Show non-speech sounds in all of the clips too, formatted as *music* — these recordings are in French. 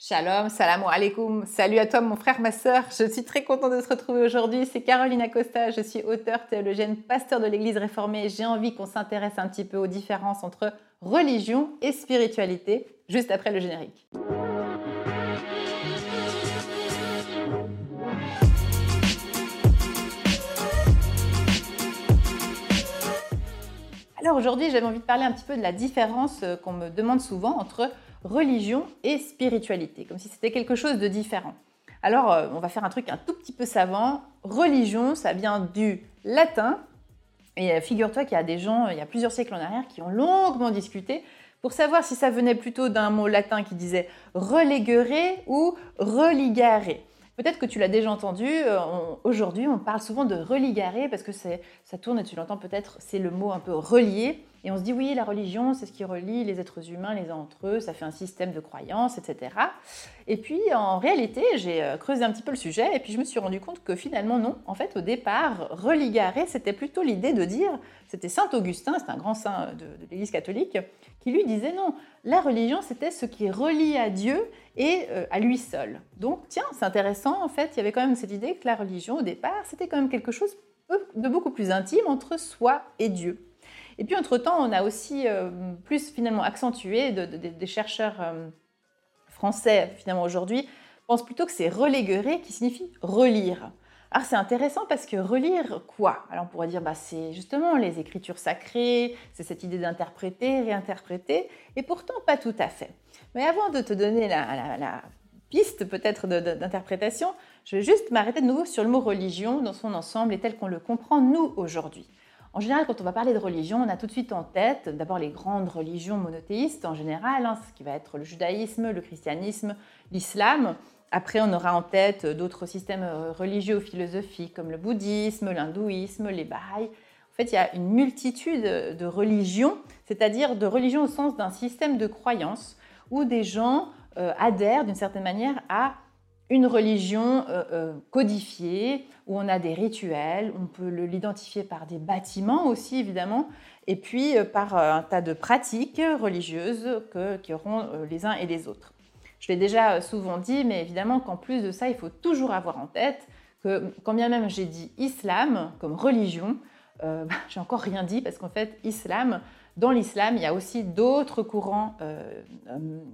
Shalom, salam alaikum, salut à toi mon frère, ma sœur, je suis très contente de se retrouver aujourd'hui, c'est Caroline Acosta, je suis auteure, théologienne, pasteur de l'église réformée, j'ai envie qu'on s'intéresse un petit peu aux différences entre religion et spiritualité, juste après le générique. Alors aujourd'hui j'avais envie de parler un petit peu de la différence euh, qu'on me demande souvent entre religion et spiritualité, comme si c'était quelque chose de différent. Alors, euh, on va faire un truc un tout petit peu savant. Religion, ça vient du latin. Et euh, figure-toi qu'il y a des gens, il y a plusieurs siècles en arrière, qui ont longuement discuté pour savoir si ça venait plutôt d'un mot latin qui disait religere ou religare. Peut-être que tu l'as déjà entendu, euh, aujourd'hui on parle souvent de religare parce que ça tourne et tu l'entends peut-être, c'est le mot un peu relié. Et on se dit, oui, la religion, c'est ce qui relie les êtres humains les uns entre eux, ça fait un système de croyances, etc. Et puis, en réalité, j'ai euh, creusé un petit peu le sujet et puis je me suis rendu compte que finalement, non. En fait, au départ, religarer, c'était plutôt l'idée de dire, c'était Saint Augustin, c'est un grand saint de, l'Église catholique, qui lui disait non, la religion, c'était ce qui relie à Dieu et euh, à lui seul. Donc, tiens, c'est intéressant, en fait, il y avait quand même cette idée que la religion, au départ, c'était quand même quelque chose de beaucoup plus intime entre soi et Dieu. Et puis, entre-temps, on a aussi euh, plus finalement accentué, des chercheurs euh, français finalement aujourd'hui pensent plutôt que c'est reléguer qui signifie relire. Alors c'est intéressant parce que relire quoi? Alors on pourrait dire bah, c'est justement les écritures sacrées, c'est cette idée d'interpréter, réinterpréter, et pourtant pas tout à fait. Mais avant de te donner la piste peut-être d'interprétation, je vais juste m'arrêter de nouveau sur le mot religion dans son ensemble et tel qu'on le comprend nous aujourd'hui. En général, quand on va parler de religion, on a tout de suite en tête d'abord les grandes religions monothéistes en général, hein, ce qui va être le judaïsme, le christianisme, l'islam. Après, on aura en tête d'autres systèmes euh, religieux ou philosophiques comme le bouddhisme, l'hindouisme, les baha'is. En fait, il y a une multitude de religions, c'est-à-dire de religions au sens d'un système de croyances où des gens euh, adhèrent d'une certaine manière à une religion euh, euh, codifiée, où on a des rituels, on peut l'identifier par des bâtiments aussi évidemment, et puis euh, par un tas de pratiques religieuses que, qui les uns et les autres. Je l'ai déjà souvent dit, mais évidemment qu'en plus de ça, il faut toujours avoir en tête que quand bien même j'ai dit islam comme religion, euh, *laughs* j'ai encore rien dit parce qu'en fait, islam, dans l'islam, il y a aussi d'autres courants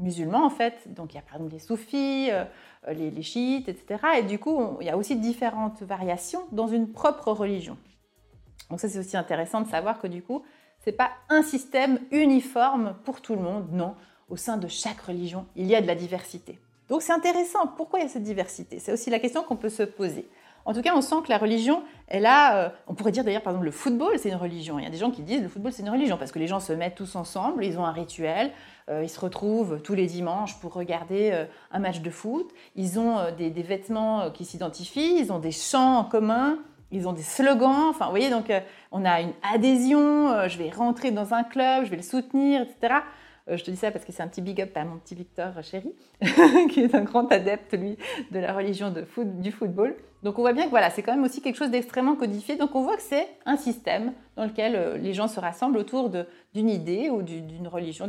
musulmans en fait. Donc il y a par exemple les soufis, euh, les, chiites, etc. Et du coup, il y a aussi différentes variations dans une propre religion. Donc ça, c'est aussi intéressant de savoir que du coup, ce n'est pas un système uniforme pour tout le monde, non. Au sein de chaque religion, il y a de la diversité. Donc c'est intéressant, pourquoi il y a cette diversité? C'est aussi la question qu'on peut se poser. En tout cas, on sent que la religion, elle a, euh, on pourrait dire d'ailleurs par exemple le football, c'est une religion. Il y a des gens qui disent le football c'est une religion parce que les gens se mettent tous ensemble, ils ont un rituel, euh, ils se retrouvent tous les dimanches pour regarder euh, un match de foot. Ils ont des, des, vêtements qui s'identifient, ils ont des chants en commun, ils ont des slogans. Enfin, vous voyez, donc on a une adhésion. je vais rentrer dans un club, je vais le soutenir, etc. Euh, je te dis ça parce que c'est un petit big up à mon petit Victor chéri, *laughs* qui est un grand adepte, lui, de la religion du football. Donc on voit bien que voilà, c'est quand même aussi quelque chose d'extrêmement codifié. Donc on voit que c'est un système dans lequel euh, les gens se rassemblent autour d'une idée ou d'une religion,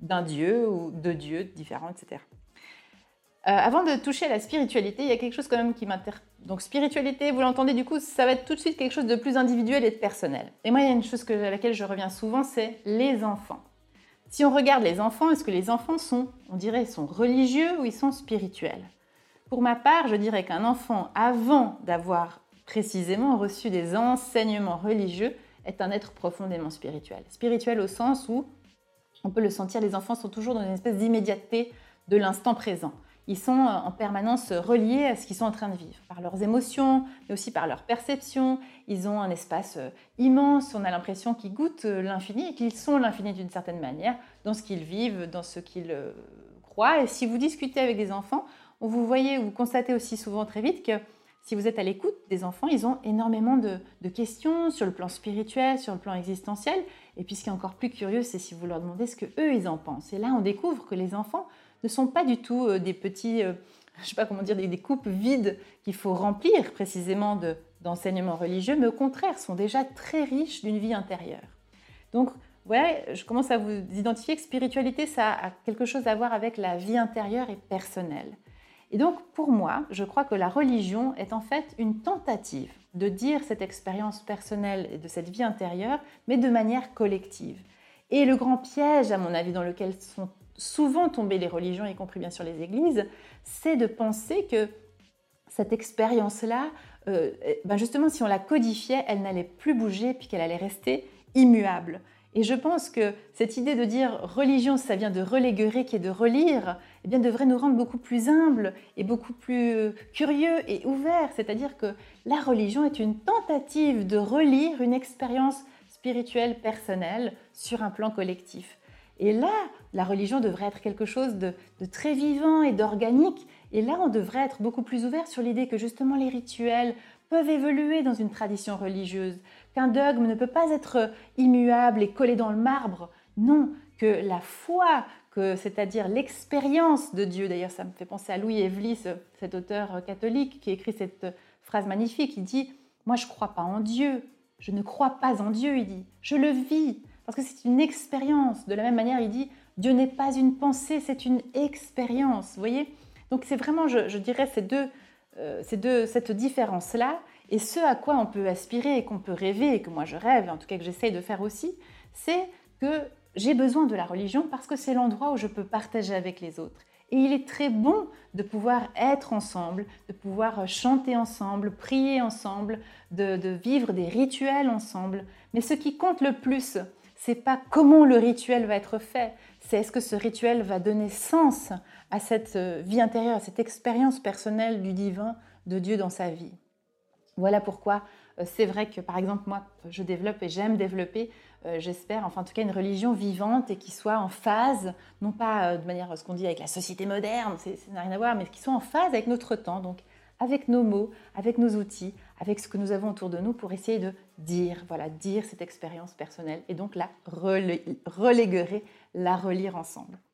d'un dieu ou de dieux différents, etc. Euh, avant de toucher à la spiritualité, il y a quelque chose quand même qui m'intéresse. Donc spiritualité, vous l'entendez du coup, ça va être tout de suite quelque chose de plus individuel et de personnel. Et moi, il y a une chose à laquelle je reviens souvent, c'est les enfants. Si on regarde les enfants, est-ce que les enfants sont, on dirait, sont religieux ou ils sont spirituels? Pour ma part, je dirais qu'un enfant, avant d'avoir précisément reçu des enseignements religieux, est un être profondément spirituel. Spirituel au sens où, on peut le sentir, les enfants sont toujours dans une espèce d'immédiateté de l'instant présent ils sont euh, en permanence reliés à ce qu'ils sont en train de vivre, par leurs émotions, mais aussi par leurs perceptions. Ils ont un espace euh, immense, on a l'impression qu'ils goûtent euh, l'infini et qu'ils sont l'infini d'une certaine manière dans ce qu'ils vivent, dans ce qu'ils croient. Et si vous discutez avec des enfants, vous voyez, vous constatez aussi souvent très vite que si vous êtes à l'écoute des enfants, ils ont énormément de, de, questions sur le plan spirituel, sur le plan existentiel. Et puis ce qui est encore plus curieux, c'est si vous leur demandez ce que eux ils en pensent. Et là, on découvre que les enfants ne sont pas du tout euh, des petits, euh, je sais pas comment dire, des, coupes vides qu'il faut remplir précisément d'enseignements religieux, mais au contraire sont déjà très riches d'une vie intérieure. Donc voyez, je commence à vous identifier que spiritualité, ça a quelque chose à voir avec la vie intérieure et personnelle. Et donc, pour moi, je crois que la religion est en fait une tentative de dire cette expérience personnelle et de cette vie intérieure, mais de manière collective. Et le grand piège, à mon avis, dans lequel sont souvent tombées les religions, y compris bien sûr les églises, c'est de penser que cette expérience-là, euh, ben justement, si on la codifiait, elle n'allait plus bouger, puis qu'elle allait rester immuable. Et je pense que cette idée de dire religion, ça vient de reléguer, qui est de relire, eh bien, devrait nous rendre beaucoup plus humbles et beaucoup plus euh, curieux et ouverts. C'est-à-dire que la religion est une tentative de relire une expérience spirituelle personnelle sur un plan collectif. Et là, la religion devrait être quelque chose de, très vivant et d'organique. Et là, on devrait être beaucoup plus ouvert sur l'idée que justement les rituels peuvent évoluer dans une tradition religieuse, qu'un dogme ne peut pas être immuable et collé dans le marbre. Non, que la foi, que c'est-à-dire l'expérience de Dieu. D'ailleurs, ça me fait penser à Louis Evely, cet auteur catholique qui écrit cette phrase magnifique. Il dit Moi, je ne crois pas en Dieu. Je ne crois pas en Dieu, il dit. Je le vis. Parce que c'est une expérience. De la même manière, il dit Dieu n'est pas une pensée, c'est une expérience. Vous voyez? Donc, c'est vraiment, je, dirais, ces deux, euh, ces deux, cette différence-là. Et ce à quoi on peut aspirer et qu'on peut rêver, et que moi je rêve, en tout cas que j'essaye de faire aussi, c'est que j'ai besoin de la religion parce que c'est l'endroit où je peux partager avec les autres. Et il est très bon de pouvoir être ensemble, de pouvoir chanter ensemble, prier ensemble, de, vivre des rituels ensemble. Mais ce qui compte le plus, c'est pas comment le rituel va être fait, c'est est-ce que ce rituel va donner sens à cette vie intérieure, à cette expérience personnelle du divin, de Dieu dans sa vie. Voilà pourquoi euh, c'est vrai que, par exemple, moi, je développe et j'aime développer, euh, j'espère, enfin en tout cas, une religion vivante et qui soit en phase, non pas euh, de manière, ce qu'on dit avec la société moderne, ça n'a rien à voir, mais qui soit en phase avec notre temps, donc avec nos mots, avec nos outils, avec ce que nous avons autour de nous pour essayer de dire, voilà, dire cette expérience personnelle et donc la reléguer, la relire ensemble.